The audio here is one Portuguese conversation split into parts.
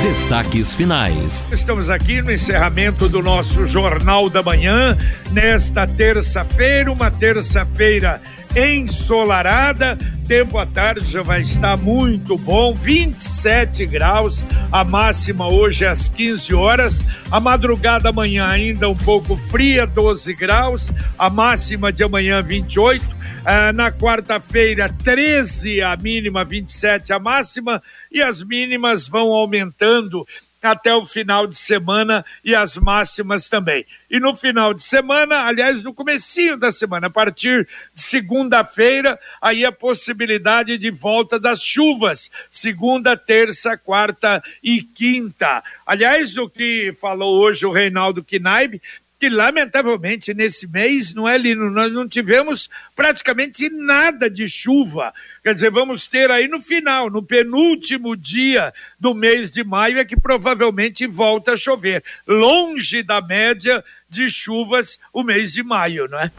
Destaques finais. Estamos aqui no encerramento do nosso Jornal da Manhã, nesta terça-feira, uma terça-feira ensolarada. Tempo à tarde já vai estar muito bom, 27 graus, a máxima hoje às 15 horas. A madrugada amanhã ainda um pouco fria, 12 graus, a máxima de amanhã 28. Ah, na quarta-feira, 13 a mínima, 27 a máxima, e as mínimas vão aumentando até o final de semana e as máximas também. E no final de semana, aliás, no comecinho da semana, a partir de segunda-feira, aí a possibilidade de volta das chuvas, segunda, terça, quarta e quinta. Aliás, o que falou hoje o Reinaldo Knaib, que lamentavelmente nesse mês, não é, Lino? Nós não tivemos praticamente nada de chuva. Quer dizer, vamos ter aí no final, no penúltimo dia do mês de maio, é que provavelmente volta a chover. Longe da média de chuvas o mês de maio, não é?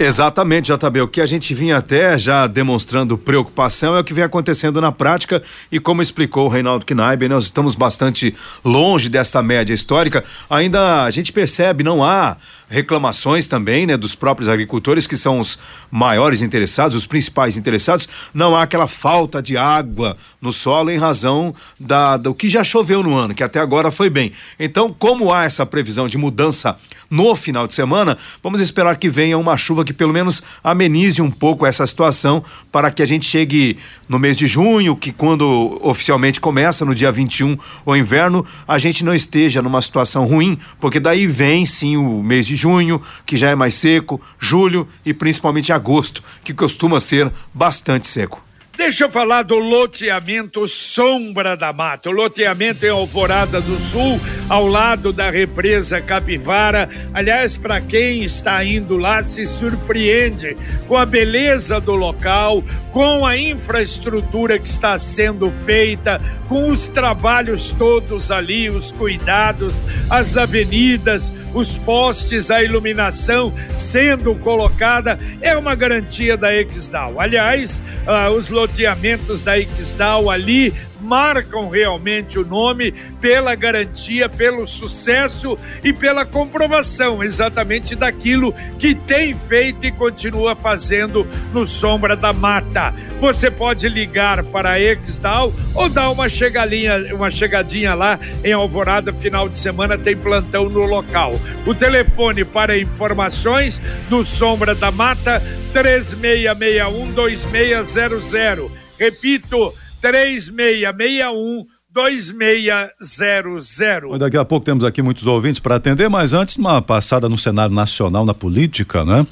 Exatamente, JB. O que a gente vinha até já demonstrando preocupação é o que vem acontecendo na prática e como explicou o Reinaldo Knaib, nós estamos bastante longe desta média histórica. Ainda a gente percebe, não há reclamações também, né, dos próprios agricultores que são os maiores interessados, os principais interessados. Não há aquela falta de água no solo em razão da, do que já choveu no ano, que até agora foi bem. Então, como há essa previsão de mudança no final de semana, vamos esperar que venha uma chuva que pelo menos amenize um pouco essa situação para que a gente chegue no mês de junho, que quando oficialmente começa, no dia 21, o inverno, a gente não esteja numa situação ruim, porque daí vem sim o mês de junho, que já é mais seco, julho e principalmente agosto, que costuma ser bastante seco. Deixa eu falar do loteamento Sombra da Mata. O loteamento em Alvorada do Sul, ao lado da represa Capivara. Aliás, para quem está indo lá, se surpreende com a beleza do local, com a infraestrutura que está sendo feita, com os trabalhos todos ali, os cuidados, as avenidas, os postes, a iluminação sendo colocada. É uma garantia da Exdal. Aliás, ah, os loteamentos loteamentos da Ixdal ali marcam realmente o nome pela garantia, pelo sucesso e pela comprovação exatamente daquilo que tem feito e continua fazendo no Sombra da Mata. Você pode ligar para a Exdal ou dar uma chegadinha, uma chegadinha lá em Alvorada, final de semana tem plantão no local. O telefone para informações do Sombra da Mata 3661 2600. Repito, 3661 2600. Daqui a pouco temos aqui muitos ouvintes para atender, mas antes, uma passada no cenário nacional, na política, né?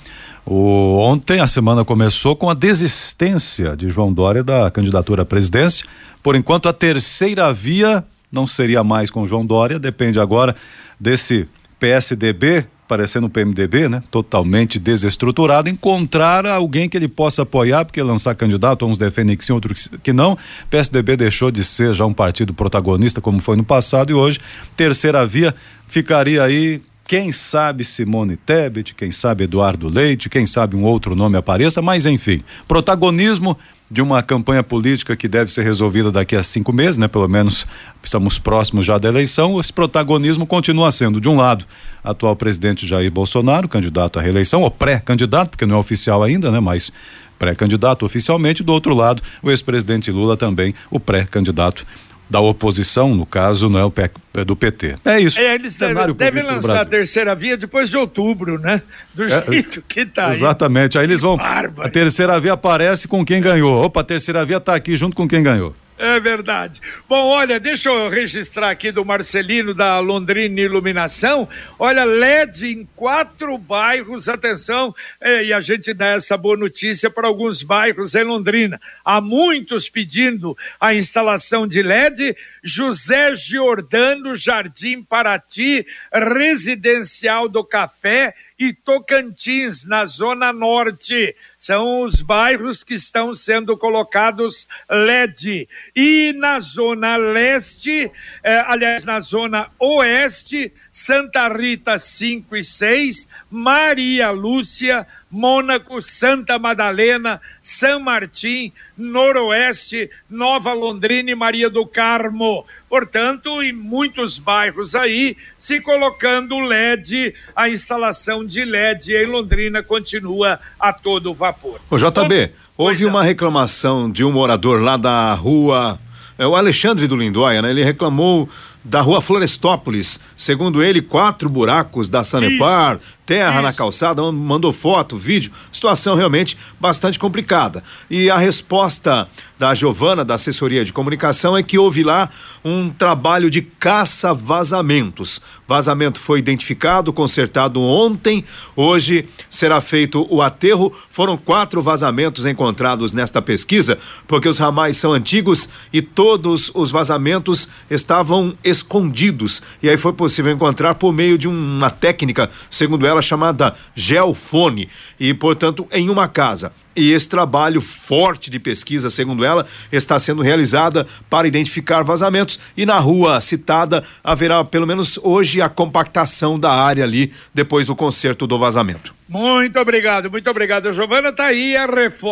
O, ontem a semana começou com a desistência de João Dória da candidatura à presidência. Por enquanto, a terceira via não seria mais com João Dória, depende agora desse PSDB parecendo o PMDB, né? Totalmente desestruturado, encontrar alguém que ele possa apoiar, porque lançar candidato, uns defendem que sim, outros que não. PSDB deixou de ser já um partido protagonista, como foi no passado, e hoje, terceira via, ficaria aí quem sabe Simone Tebet, quem sabe Eduardo Leite, quem sabe um outro nome apareça, mas enfim, protagonismo de uma campanha política que deve ser resolvida daqui a cinco meses, né? Pelo menos estamos próximos já da eleição. Esse protagonismo continua sendo, de um lado, atual presidente Jair Bolsonaro, candidato à reeleição, ou pré-candidato, porque não é oficial ainda, né? Mas pré-candidato oficialmente. Do outro lado, o ex-presidente Lula também, o pré-candidato da oposição, no caso, não é o P, é do PT. É isso. É, eles devem, devem lançar a terceira via depois de outubro, né? Do é, jeito que tá Exatamente. Aí, aí eles vão. Bárbaro. A terceira via aparece com quem ganhou. Opa, a terceira via está aqui junto com quem ganhou. É verdade. Bom, olha, deixa eu registrar aqui do Marcelino da Londrina Iluminação. Olha, LED em quatro bairros. Atenção, é, e a gente dá essa boa notícia para alguns bairros em Londrina. Há muitos pedindo a instalação de LED. José Giordano, Jardim Paraty, Residencial do Café e Tocantins, na Zona Norte. São os bairros que estão sendo colocados LED. E na Zona Leste, eh, aliás, na Zona Oeste, Santa Rita 5 e 6, Maria Lúcia, Mônaco, Santa Madalena, São Martim, Noroeste, Nova Londrina e Maria do Carmo. Portanto, em muitos bairros aí, se colocando LED, a instalação de LED em Londrina continua a todo vapor. O JB, houve uma reclamação de um morador lá da rua é o Alexandre do Lindóia, né? Ele reclamou da rua Florestópolis. Segundo ele, quatro buracos da Sanepar, Isso terra na calçada, mandou foto, vídeo, situação realmente bastante complicada. E a resposta da Giovana, da assessoria de comunicação, é que houve lá um trabalho de caça-vazamentos. Vazamento foi identificado, consertado ontem, hoje será feito o aterro. Foram quatro vazamentos encontrados nesta pesquisa, porque os ramais são antigos e todos os vazamentos estavam escondidos. E aí foi possível encontrar por meio de uma técnica, segundo ela, chamada Geofone e, portanto, em uma casa. E esse trabalho forte de pesquisa, segundo ela, está sendo realizada para identificar vazamentos e na rua citada haverá pelo menos hoje a compactação da área ali depois do conserto do vazamento. Muito obrigado, muito obrigado, Giovana. Está aí a,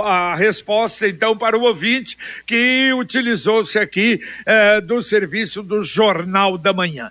a, resposta, então, para o ouvinte que utilizou-se aqui eh, do serviço do Jornal da Manhã.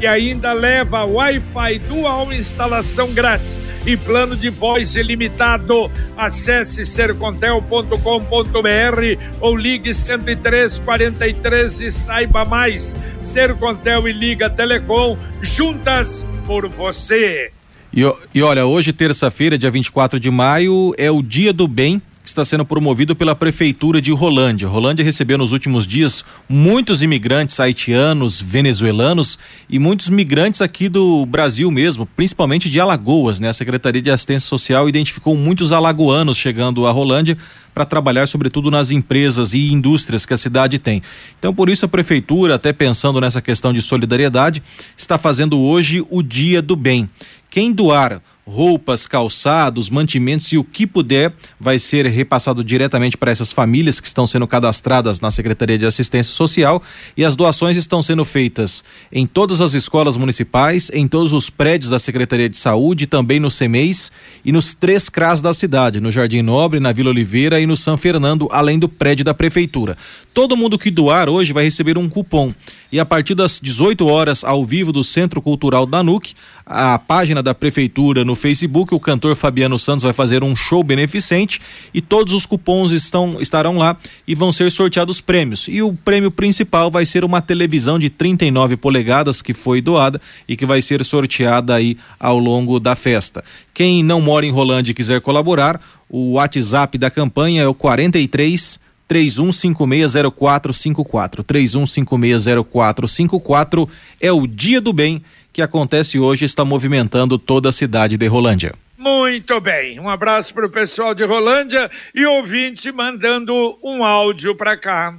e ainda leva Wi-Fi dual instalação grátis e plano de voz ilimitado. Acesse sercontel.com.br ou ligue 10343 e saiba mais. Sercontel e Liga Telecom juntas por você. E, e olha, hoje, terça-feira, dia 24 de maio, é o Dia do Bem está sendo promovido pela Prefeitura de Rolândia. Rolândia recebeu nos últimos dias muitos imigrantes haitianos, venezuelanos e muitos migrantes aqui do Brasil mesmo, principalmente de Alagoas. Né? A Secretaria de Assistência Social identificou muitos alagoanos chegando a Rolândia para trabalhar, sobretudo nas empresas e indústrias que a cidade tem. Então, por isso, a Prefeitura, até pensando nessa questão de solidariedade, está fazendo hoje o Dia do Bem. Quem doar roupas, calçados, mantimentos e o que puder vai ser repassado diretamente para essas famílias que estão sendo cadastradas na Secretaria de Assistência Social e as doações estão sendo feitas em todas as escolas municipais, em todos os prédios da Secretaria de Saúde, também no CEMEIS e nos três CRAS da cidade, no Jardim Nobre, na Vila Oliveira e no São Fernando, além do prédio da prefeitura. Todo mundo que doar hoje vai receber um cupom e a partir das 18 horas ao vivo do Centro Cultural da NUC, a página da prefeitura no Facebook, o cantor Fabiano Santos vai fazer um show beneficente e todos os cupons estão estarão lá e vão ser sorteados prêmios. E o prêmio principal vai ser uma televisão de 39 polegadas que foi doada e que vai ser sorteada aí ao longo da festa. Quem não mora em Rolândia e quiser colaborar, o WhatsApp da campanha é o 43 31560454. 31560454 é o Dia do Bem que acontece hoje está movimentando toda a cidade de Rolândia. Muito bem, um abraço para o pessoal de Rolândia e ouvinte mandando um áudio para cá.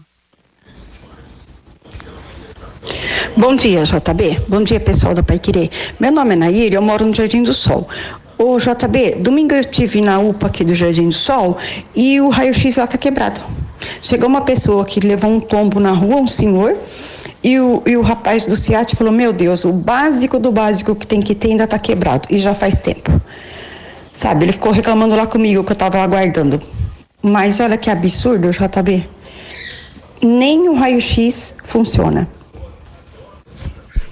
Bom dia, JB. Bom dia, pessoal da Pai Querer. Meu nome é Nair, eu moro no Jardim do Sol. Ô, JB, domingo eu estive na UPA aqui do Jardim do Sol e o raio-x lá tá quebrado. Chegou uma pessoa que levou um tombo na rua, um senhor, e o, e o rapaz do CIAT falou: Meu Deus, o básico do básico que tem que ter ainda está quebrado, e já faz tempo. Sabe, ele ficou reclamando lá comigo que eu estava aguardando. Mas olha que absurdo, JB. Nem o raio-x funciona.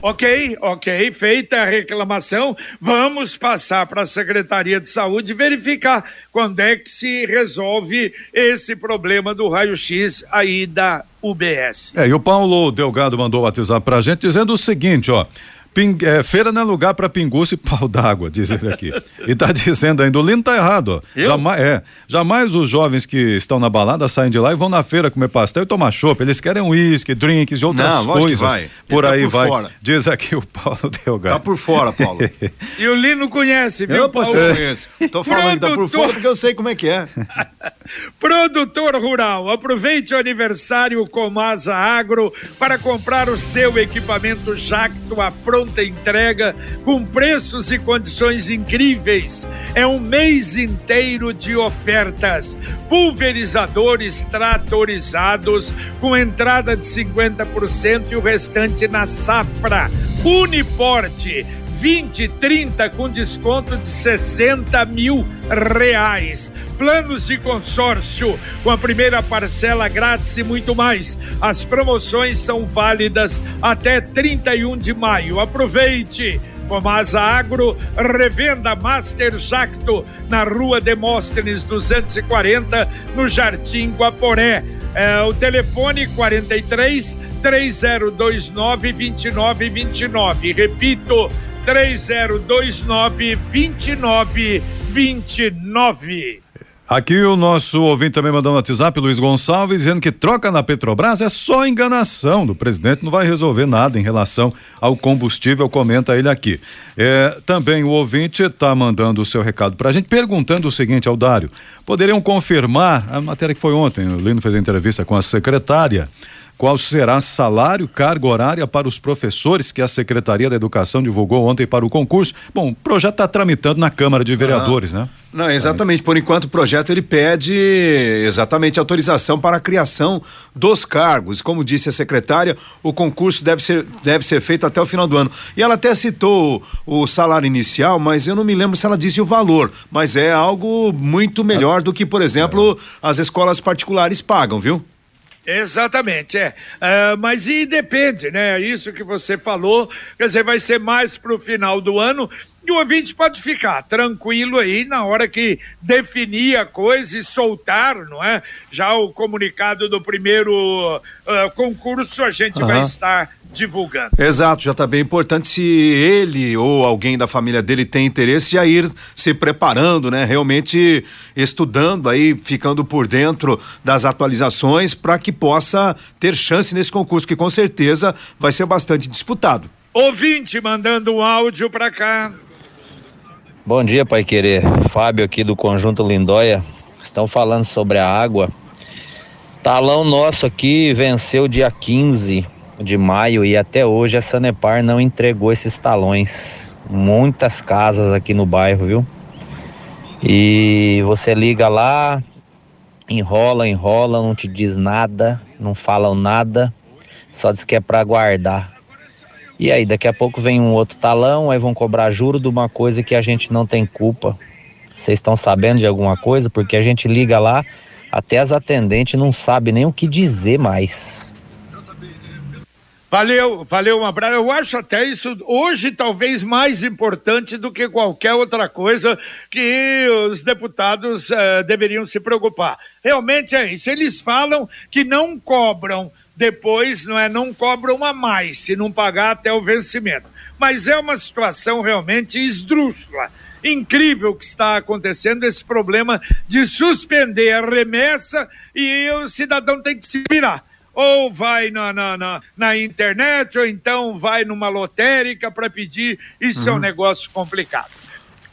Ok, ok, feita a reclamação, vamos passar para a Secretaria de Saúde verificar quando é que se resolve esse problema do raio-x aí da UBS. É, e o Paulo Delgado mandou o WhatsApp para a gente dizendo o seguinte, ó. Ping, é, feira não é lugar para pinguço e pau d'água, diz ele aqui. e tá dizendo ainda, o Lino tá errado, ó. Jamais, é, jamais os jovens que estão na balada saem de lá e vão na feira comer pastel e tomar chopp. Eles querem uísque, drinks e outras não, coisas. Vai. Por tá aí por vai. Fora. Diz aqui o Paulo Delgado. Tá por fora, Paulo. e o Lino conhece, viu, eu, Paulo? Eu conheço. Tô falando Produtor... que tá por fora porque eu sei como é que é. Produtor Rural, aproveite o aniversário Comasa Agro para comprar o seu equipamento Jacto à pronta entrega com preços e condições incríveis. É um mês inteiro de ofertas. Pulverizadores tratorizados com entrada de 50% e o restante na safra. Uniporte 20, 30 com desconto de 60 mil reais. Planos de consórcio com a primeira parcela grátis e muito mais. As promoções são válidas até 31 de maio. Aproveite! Comasa Agro, revenda Master Jacto na rua Demóstenes 240, no Jardim Guaporé. É, o telefone 43 3029 2929. Repito, 3029 2929. Aqui o nosso ouvinte também mandou no WhatsApp, Luiz Gonçalves, dizendo que troca na Petrobras é só enganação do presidente, não vai resolver nada em relação ao combustível, comenta ele aqui. É, também o ouvinte está mandando o seu recado para a gente, perguntando o seguinte ao Dário: poderiam confirmar, a matéria que foi ontem, o Lino fez a entrevista com a secretária, qual será salário, carga horária para os professores que a Secretaria da Educação divulgou ontem para o concurso. Bom, o projeto está tramitando na Câmara de Vereadores, ah. né? Não, exatamente. Por enquanto, o projeto ele pede exatamente autorização para a criação dos cargos. Como disse a secretária, o concurso deve ser, deve ser feito até o final do ano. E ela até citou o salário inicial, mas eu não me lembro se ela disse o valor. Mas é algo muito melhor do que, por exemplo, as escolas particulares pagam, viu? Exatamente, é. Uh, mas e depende, né? Isso que você falou, quer dizer, vai ser mais para o final do ano. E o ouvinte pode ficar tranquilo aí na hora que definir a coisa e soltar, não é? Já o comunicado do primeiro uh, concurso a gente uhum. vai estar divulgando. Exato, já está bem importante se ele ou alguém da família dele tem interesse já ir se preparando, né? Realmente estudando aí, ficando por dentro das atualizações para que possa ter chance nesse concurso que com certeza vai ser bastante disputado. Ouvinte mandando um áudio para cá. Bom dia, Pai Querer. Fábio aqui do Conjunto Lindóia. Estão falando sobre a água. Talão nosso aqui venceu dia 15 de maio e até hoje a Sanepar não entregou esses talões. Muitas casas aqui no bairro, viu? E você liga lá, enrola, enrola, não te diz nada, não falam nada, só diz que é para guardar. E aí, daqui a pouco vem um outro talão, aí vão cobrar juro de uma coisa que a gente não tem culpa. Vocês estão sabendo de alguma coisa? Porque a gente liga lá, até as atendentes não sabem nem o que dizer mais. Valeu, valeu, um abraço. Eu acho até isso hoje talvez mais importante do que qualquer outra coisa que os deputados uh, deveriam se preocupar. Realmente é isso. Eles falam que não cobram depois, não é, não cobram a mais se não pagar até o vencimento. Mas é uma situação realmente esdrúxula. Incrível que está acontecendo esse problema de suspender a remessa e o cidadão tem que se virar ou vai na, na, na, na internet, ou então vai numa lotérica para pedir. Isso uhum. é um uhum. negócio complicado.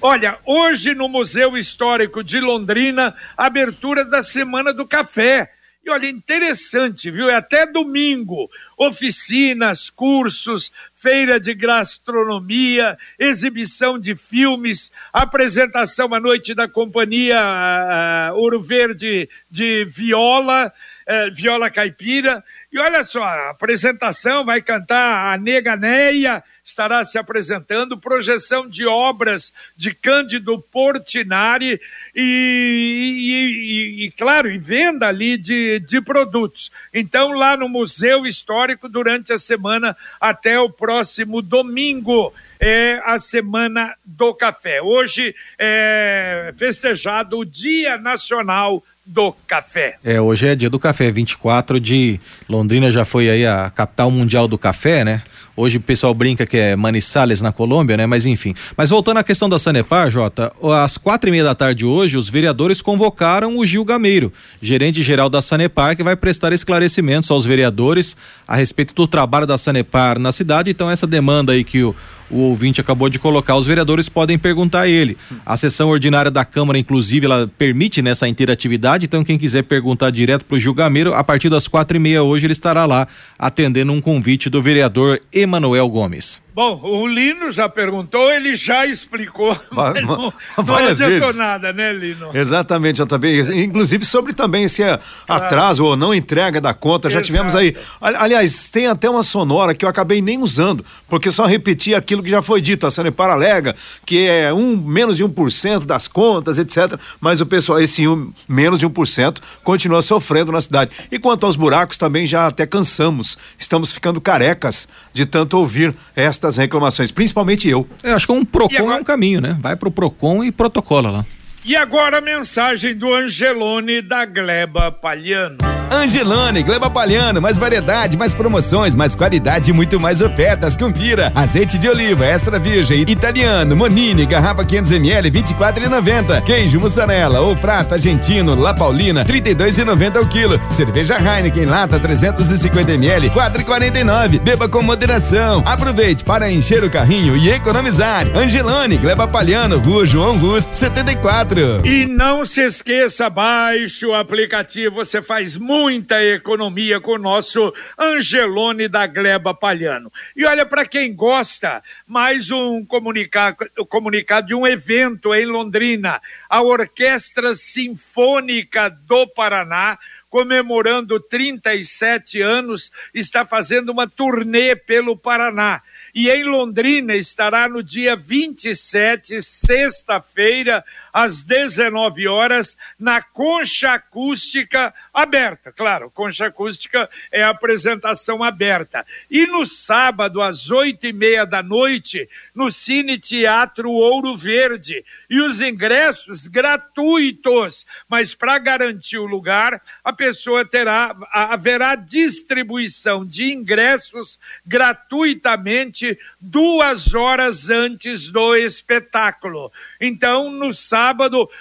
Olha, hoje no Museu Histórico de Londrina, abertura da Semana do Café. E olha, interessante, viu? É até domingo. Oficinas, cursos, feira de gastronomia, exibição de filmes, apresentação à noite da companhia uh, Ouro Verde de Viola, é, viola caipira. E olha só, a apresentação vai cantar a Nega Neia, estará se apresentando, projeção de obras de Cândido Portinari e, e, e, claro, e venda ali de, de produtos. Então, lá no Museu Histórico, durante a semana até o próximo domingo é a Semana do Café. Hoje é festejado o Dia Nacional do café. É, hoje é dia do café, 24 de Londrina já foi aí a capital mundial do café, né? Hoje o pessoal brinca que é Manizales na Colômbia, né? Mas enfim. Mas voltando à questão da Sanepar, Jota, às quatro e meia da tarde hoje, os vereadores convocaram o Gil Gameiro, gerente geral da Sanepar, que vai prestar esclarecimentos aos vereadores a respeito do trabalho da Sanepar na cidade. Então, essa demanda aí que o, o ouvinte acabou de colocar, os vereadores podem perguntar a ele. A sessão ordinária da Câmara, inclusive, ela permite nessa interatividade, então quem quiser perguntar direto para o Gil Gameiro, a partir das quatro e meia hoje ele estará lá atendendo um convite do vereador Emanuel Gomes. Bom, o Lino já perguntou, ele já explicou. Mas não, várias não vezes. nada, né, Lino? Exatamente, JB. Inclusive sobre também esse atraso claro. ou não entrega da conta, já Exato. tivemos aí. Aliás, tem até uma sonora que eu acabei nem usando, porque só repeti aquilo que já foi dito. A Sanepar alega que é um menos de um por cento das contas, etc. Mas o pessoal, esse um, menos de um por cento, continua sofrendo na cidade. E quanto aos buracos, também já até cansamos. Estamos ficando carecas de tanto ouvir esta estas reclamações, principalmente eu. Eu acho que um PROCON agora... é um caminho, né? Vai pro PROCON e protocola lá. E agora a mensagem do Angelone da Gleba Palhano. Angelone, Gleba Palhano, mais variedade, mais promoções, mais qualidade e muito mais ofertas. Confira. Azeite de oliva extra virgem, italiano, Monini, garrafa 500ml, 24,90. Queijo mussarela ou prato argentino, La Paulina, 32,90 o quilo. Cerveja Heineken lata 350ml, 4,49. Beba com moderação. Aproveite para encher o carrinho e economizar. Angelone, Gleba Palhano, Rua João Rus, 74. E não se esqueça, baixe o aplicativo, você faz muito muita economia com o nosso Angelone da Gleba Palhano. E olha, para quem gosta, mais um comunicado, comunicado de um evento em Londrina. A Orquestra Sinfônica do Paraná comemorando 37 anos, está fazendo uma turnê pelo Paraná. E em Londrina estará no dia 27, sexta-feira, às 19 horas, na Concha Acústica aberta. Claro, Concha Acústica é a apresentação aberta. E no sábado, às oito e meia da noite, no Cine Teatro Ouro Verde. E os ingressos gratuitos. Mas para garantir o lugar, a pessoa terá, haverá distribuição de ingressos gratuitamente duas horas antes do espetáculo. Então, no sábado,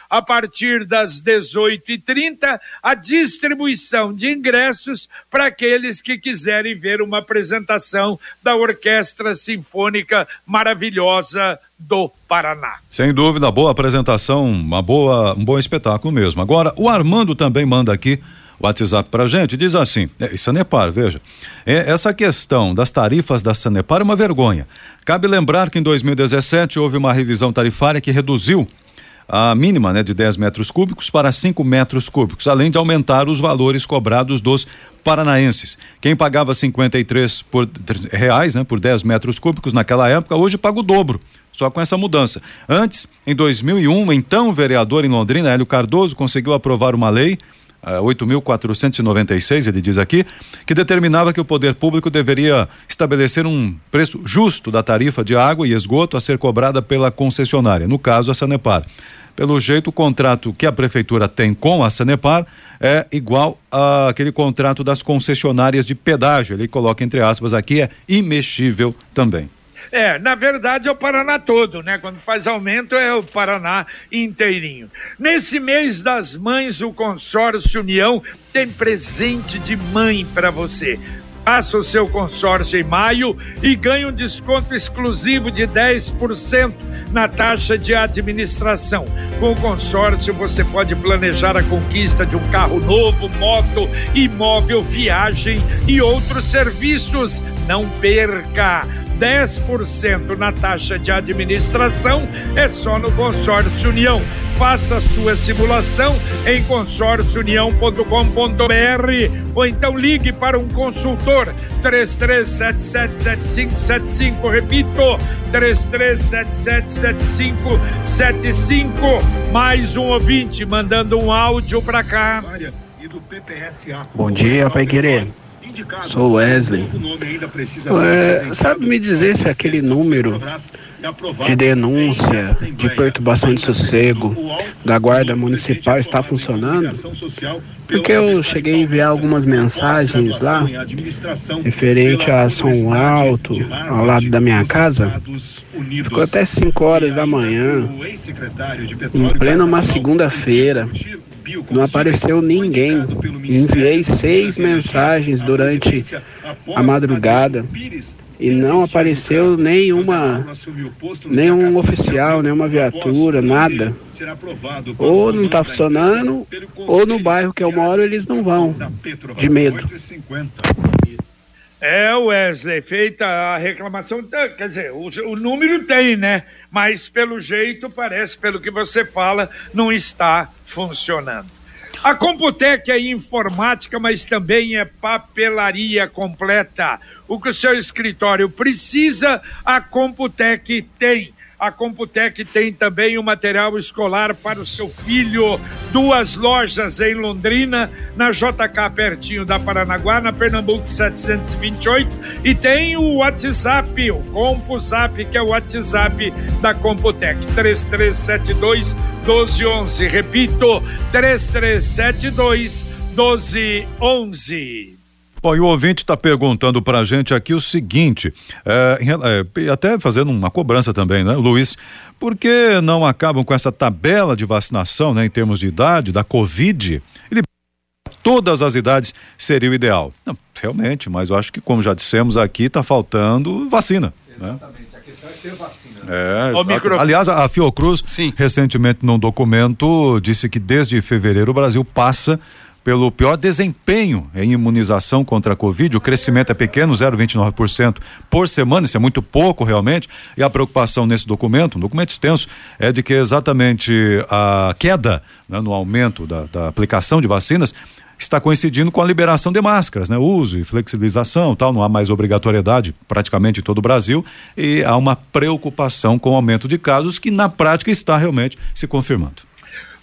a partir das 18h30, a distribuição de ingressos para aqueles que quiserem ver uma apresentação da Orquestra Sinfônica Maravilhosa do Paraná. Sem dúvida, boa apresentação, uma boa, um bom espetáculo mesmo. Agora, o Armando também manda aqui WhatsApp para gente, diz assim: é, Sanepar, veja, é, essa questão das tarifas da Sanepar é uma vergonha. Cabe lembrar que em 2017 houve uma revisão tarifária que reduziu a mínima né, de 10 metros cúbicos para 5 metros cúbicos, além de aumentar os valores cobrados dos paranaenses. Quem pagava 53 por, reais né, por 10 metros cúbicos naquela época, hoje paga o dobro. Só com essa mudança. Antes, em 2001, então vereador em Londrina, Hélio Cardoso, conseguiu aprovar uma lei 8.496, ele diz aqui, que determinava que o poder público deveria estabelecer um preço justo da tarifa de água e esgoto a ser cobrada pela concessionária, no caso a Sanepar. Pelo jeito, o contrato que a prefeitura tem com a Sanepar é igual àquele contrato das concessionárias de pedágio. Ele coloca entre aspas aqui, é imexível também. É, na verdade é o Paraná todo, né? Quando faz aumento é o Paraná inteirinho. Nesse mês das mães, o consórcio União tem presente de mãe para você. Faça o seu consórcio em maio e ganhe um desconto exclusivo de 10% na taxa de administração. Com o consórcio, você pode planejar a conquista de um carro novo, moto, imóvel, viagem e outros serviços. Não perca! 10% na taxa de administração é só no Consórcio União. Faça sua simulação em consórciounião.com.br ou então ligue para um consultor 33777575, repito, 33777575. Mais um ouvinte mandando um áudio para cá. Bom dia, Pai Querer. Sou Wesley. É, sabe me dizer se aquele número de denúncia de perturbação de sossego da Guarda Municipal está funcionando? Porque eu cheguei a enviar algumas mensagens lá referente a som alto ao lado da minha casa. Ficou até 5 horas da manhã, em plena uma segunda-feira. Não apareceu ninguém. Enviei seis mensagens durante a madrugada e não apareceu nenhuma nenhum oficial, nenhuma viatura, nada. Ou não está funcionando, ou no bairro que eu moro eles não vão, de medo. É, Wesley, feita a reclamação, tá, quer dizer, o, o número tem, né? Mas pelo jeito, parece, pelo que você fala, não está funcionando. A Computec é informática, mas também é papelaria completa. O que o seu escritório precisa, a Computec tem. A Computec tem também o material escolar para o seu filho. Duas lojas em Londrina, na JK, pertinho da Paranaguá, na Pernambuco 728. E tem o WhatsApp, o CompuSap, que é o WhatsApp da Computec. 3372 1211. Repito, 3372 1211. Bom, e o ouvinte está perguntando para a gente aqui o seguinte, é, é, até fazendo uma cobrança também, né, Luiz? Por que não acabam com essa tabela de vacinação, né, em termos de idade, da Covid? Ele todas as idades seria o ideal. Não, realmente, mas eu acho que, como já dissemos aqui, está faltando vacina. Né? Exatamente. Né? A questão é ter vacina. É, Aliás, a Fiocruz, Sim. recentemente, num documento, disse que desde fevereiro o Brasil passa pelo pior desempenho em imunização contra a Covid. O crescimento é pequeno, 0,29% por semana, isso é muito pouco realmente. E a preocupação nesse documento, um documento extenso, é de que exatamente a queda né, no aumento da, da aplicação de vacinas está coincidindo com a liberação de máscaras, né? Uso e flexibilização, tal, não há mais obrigatoriedade praticamente em todo o Brasil e há uma preocupação com o aumento de casos que na prática está realmente se confirmando.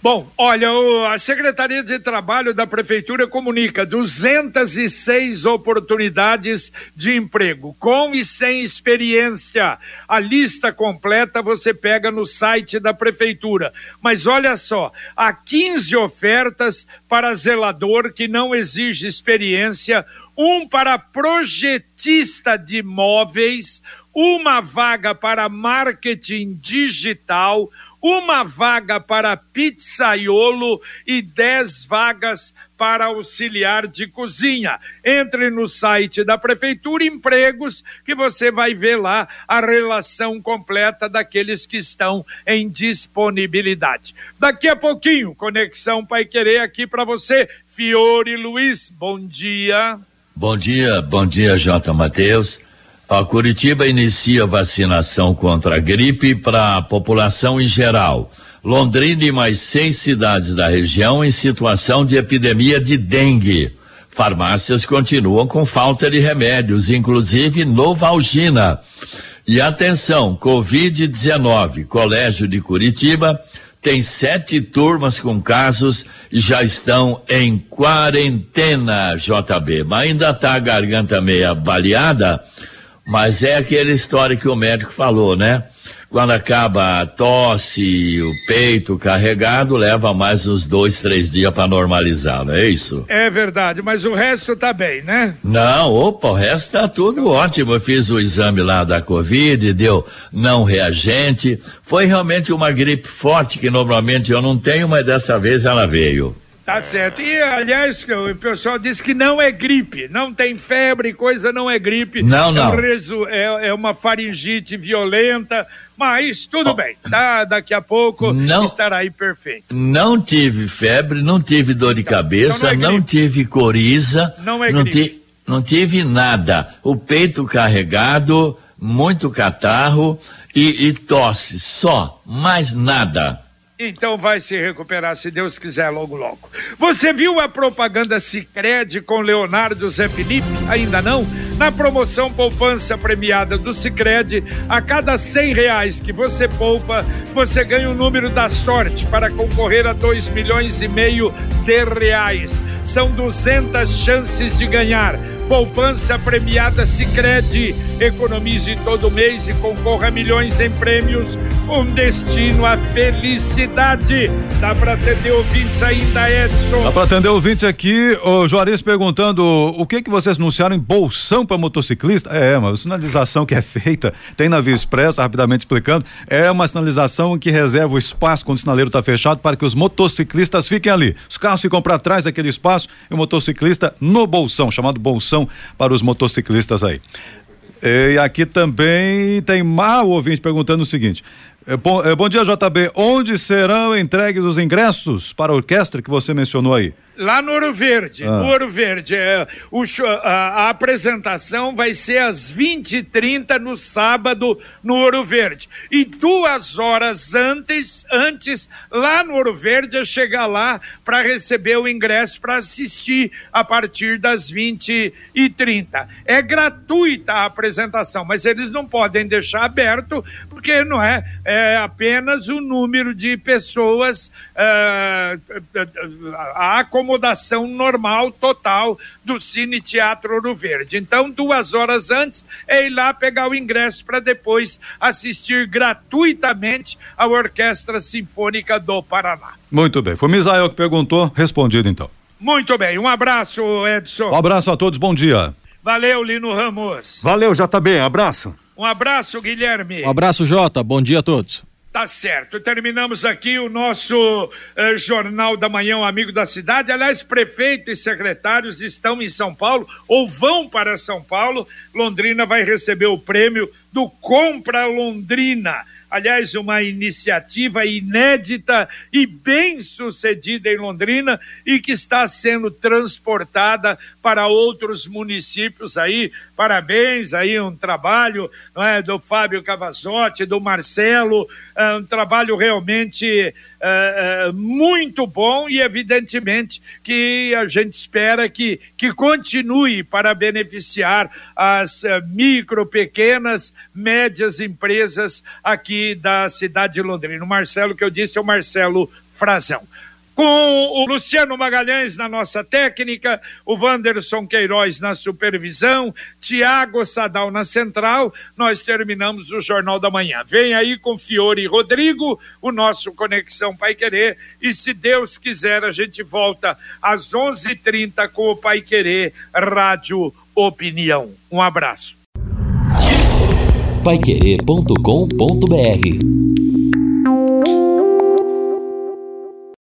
Bom, olha, a Secretaria de Trabalho da Prefeitura comunica 206 oportunidades de emprego, com e sem experiência. A lista completa você pega no site da Prefeitura. Mas olha só, há 15 ofertas para zelador que não exige experiência, um para projetista de imóveis, uma vaga para marketing digital uma vaga para pizzaiolo e dez vagas para auxiliar de cozinha. Entre no site da Prefeitura Empregos, que você vai ver lá a relação completa daqueles que estão em disponibilidade. Daqui a pouquinho, Conexão Pai Querer aqui para você. Fiore Luiz, bom dia. Bom dia, bom dia, J. Matheus. A Curitiba inicia vacinação contra a gripe para a população em geral. Londrina e mais seis cidades da região em situação de epidemia de dengue. Farmácias continuam com falta de remédios, inclusive Novalgina. E atenção, Covid-19, Colégio de Curitiba tem sete turmas com casos e já estão em quarentena, JB. Mas ainda está a garganta meia baleada mas é aquela história que o médico falou, né? Quando acaba a tosse, o peito carregado, leva mais uns dois, três dias para normalizar, não é isso? É verdade, mas o resto tá bem, né? Não, opa, o resto tá tudo ótimo. Eu fiz o exame lá da Covid, deu não reagente. Foi realmente uma gripe forte que normalmente eu não tenho, mas dessa vez ela veio. Tá certo. E, aliás, o pessoal disse que não é gripe, não tem febre, coisa não é gripe. Não, não. É, é uma faringite violenta, mas tudo oh. bem. Tá, daqui a pouco não, estará aí perfeito. Não tive febre, não tive dor de então, cabeça, então não, é não, tive coriza. Não é não gripe. Ti, não tive nada. O peito carregado, muito catarro e, e tosse, só, mais nada. Então vai se recuperar, se Deus quiser, logo logo. Você viu a propaganda Cicred com Leonardo Zé Felipe? Ainda não? Na promoção Poupança Premiada do Cicred, a cada cem reais que você poupa, você ganha o número da sorte para concorrer a dois milhões e meio de reais. São duzentas chances de ganhar Poupança premiada Sicredi. Economize todo mês e concorra a milhões em prêmios. Um destino à felicidade. Dá para atender ouvintes ainda, Edson? Dá para atender ouvinte aqui, o Juarez perguntando o que que vocês anunciaram em bolsão para motociclista? É, uma sinalização que é feita, tem na Via Expressa, rapidamente explicando, é uma sinalização que reserva o espaço quando o sinaleiro está fechado para que os motociclistas fiquem ali. Os carros ficam para trás daquele espaço e o motociclista no bolsão, chamado bolsão para os motociclistas aí. E aqui também tem mal ouvinte perguntando o seguinte: bom, é, bom dia, JB. Onde serão entregues os ingressos para a orquestra que você mencionou aí? Lá no Ouro Verde, ah. no Ouro Verde. É, o, a, a, apresentação vai ser às 20h30 no sábado, no Ouro Verde. E duas horas antes, antes lá no Ouro Verde, eu chegar lá para receber o ingresso para assistir a partir das 20h30. É gratuita a apresentação, mas eles não podem deixar aberto, porque não é, é apenas o número de pessoas. Uh, a acomodação normal, total do Cine Teatro Ouro Verde. Então, duas horas antes, é ir lá pegar o ingresso para depois assistir gratuitamente a Orquestra Sinfônica do Paraná. Muito bem. Foi Misael que perguntou, respondido então. Muito bem. Um abraço, Edson. Um abraço a todos, bom dia. Valeu, Lino Ramos. Valeu, JB. Abraço. Um abraço, Guilherme. Um abraço, Jota. Bom dia a todos. Tá certo. Terminamos aqui o nosso eh, Jornal da Manhã, um amigo da cidade. Aliás, prefeito e secretários estão em São Paulo ou vão para São Paulo. Londrina vai receber o prêmio do Compra Londrina aliás, uma iniciativa inédita e bem sucedida em Londrina e que está sendo transportada para outros municípios aí. Parabéns aí, um trabalho é, do Fábio Cavazotti, do Marcelo, é um trabalho realmente é, é, muito bom e evidentemente que a gente espera que, que continue para beneficiar as uh, micro, pequenas, médias empresas aqui da cidade de Londrina. O Marcelo que eu disse é o Marcelo Frazão com o Luciano Magalhães na nossa técnica, o Wanderson Queiroz na supervisão, Tiago Sadal na central, nós terminamos o Jornal da Manhã. Vem aí com Fiore e Rodrigo, o nosso Conexão Pai Querer, e se Deus quiser a gente volta às 11:30 h 30 com o Pai Querer Rádio Opinião. Um abraço.